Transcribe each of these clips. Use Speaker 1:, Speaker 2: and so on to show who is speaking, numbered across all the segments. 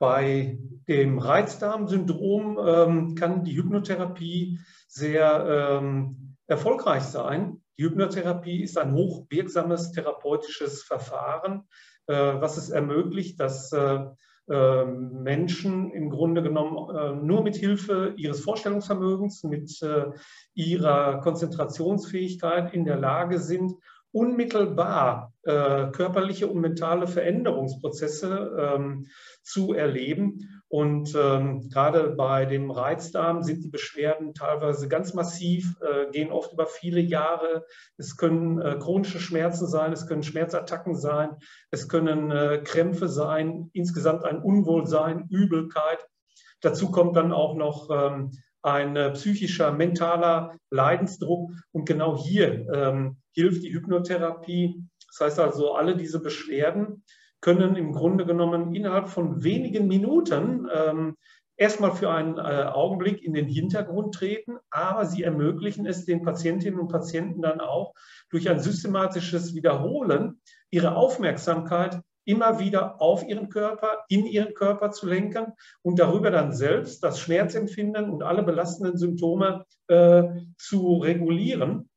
Speaker 1: Bei dem Reizdarmsyndrom ähm, kann die Hypnotherapie sehr ähm, erfolgreich sein. Die Hypnotherapie ist ein hochwirksames therapeutisches Verfahren, äh, was es ermöglicht, dass äh, äh, Menschen im Grunde genommen äh, nur mit Hilfe ihres Vorstellungsvermögens, mit äh, ihrer Konzentrationsfähigkeit in der Lage sind, unmittelbar äh, körperliche und mentale Veränderungsprozesse ähm, zu erleben. Und ähm, gerade bei dem Reizdarm sind die Beschwerden teilweise ganz massiv, äh, gehen oft über viele Jahre. Es können äh, chronische Schmerzen sein, es können Schmerzattacken sein, es können äh, Krämpfe sein, insgesamt ein Unwohlsein, Übelkeit. Dazu kommt dann auch noch ähm, ein äh, psychischer, mentaler Leidensdruck. Und genau hier ähm, hilft die Hypnotherapie. Das heißt also, alle diese Beschwerden können im Grunde genommen innerhalb von wenigen Minuten ähm, erstmal für einen äh, Augenblick in den Hintergrund treten, aber sie ermöglichen es den Patientinnen und Patienten dann auch durch ein systematisches Wiederholen ihre Aufmerksamkeit immer wieder auf ihren Körper, in ihren Körper zu lenken und darüber dann selbst das Schmerzempfinden und alle belastenden Symptome äh, zu regulieren.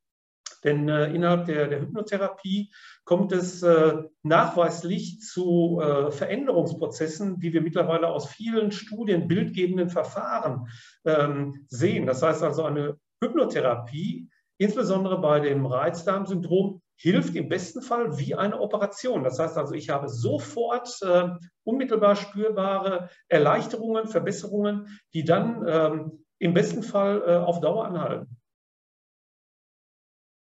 Speaker 1: Denn äh, innerhalb der, der, Hypnotherapie kommt es äh, nachweislich zu äh, Veränderungsprozessen, die wir mittlerweile aus vielen Studien, bildgebenden Verfahren ähm, sehen. Das heißt also, eine Hypnotherapie, insbesondere bei dem Reizdarmsyndrom, hilft im besten Fall wie eine Operation. Das heißt also, ich habe sofort äh, unmittelbar spürbare Erleichterungen, Verbesserungen, die dann ähm, im besten Fall äh, auf Dauer anhalten.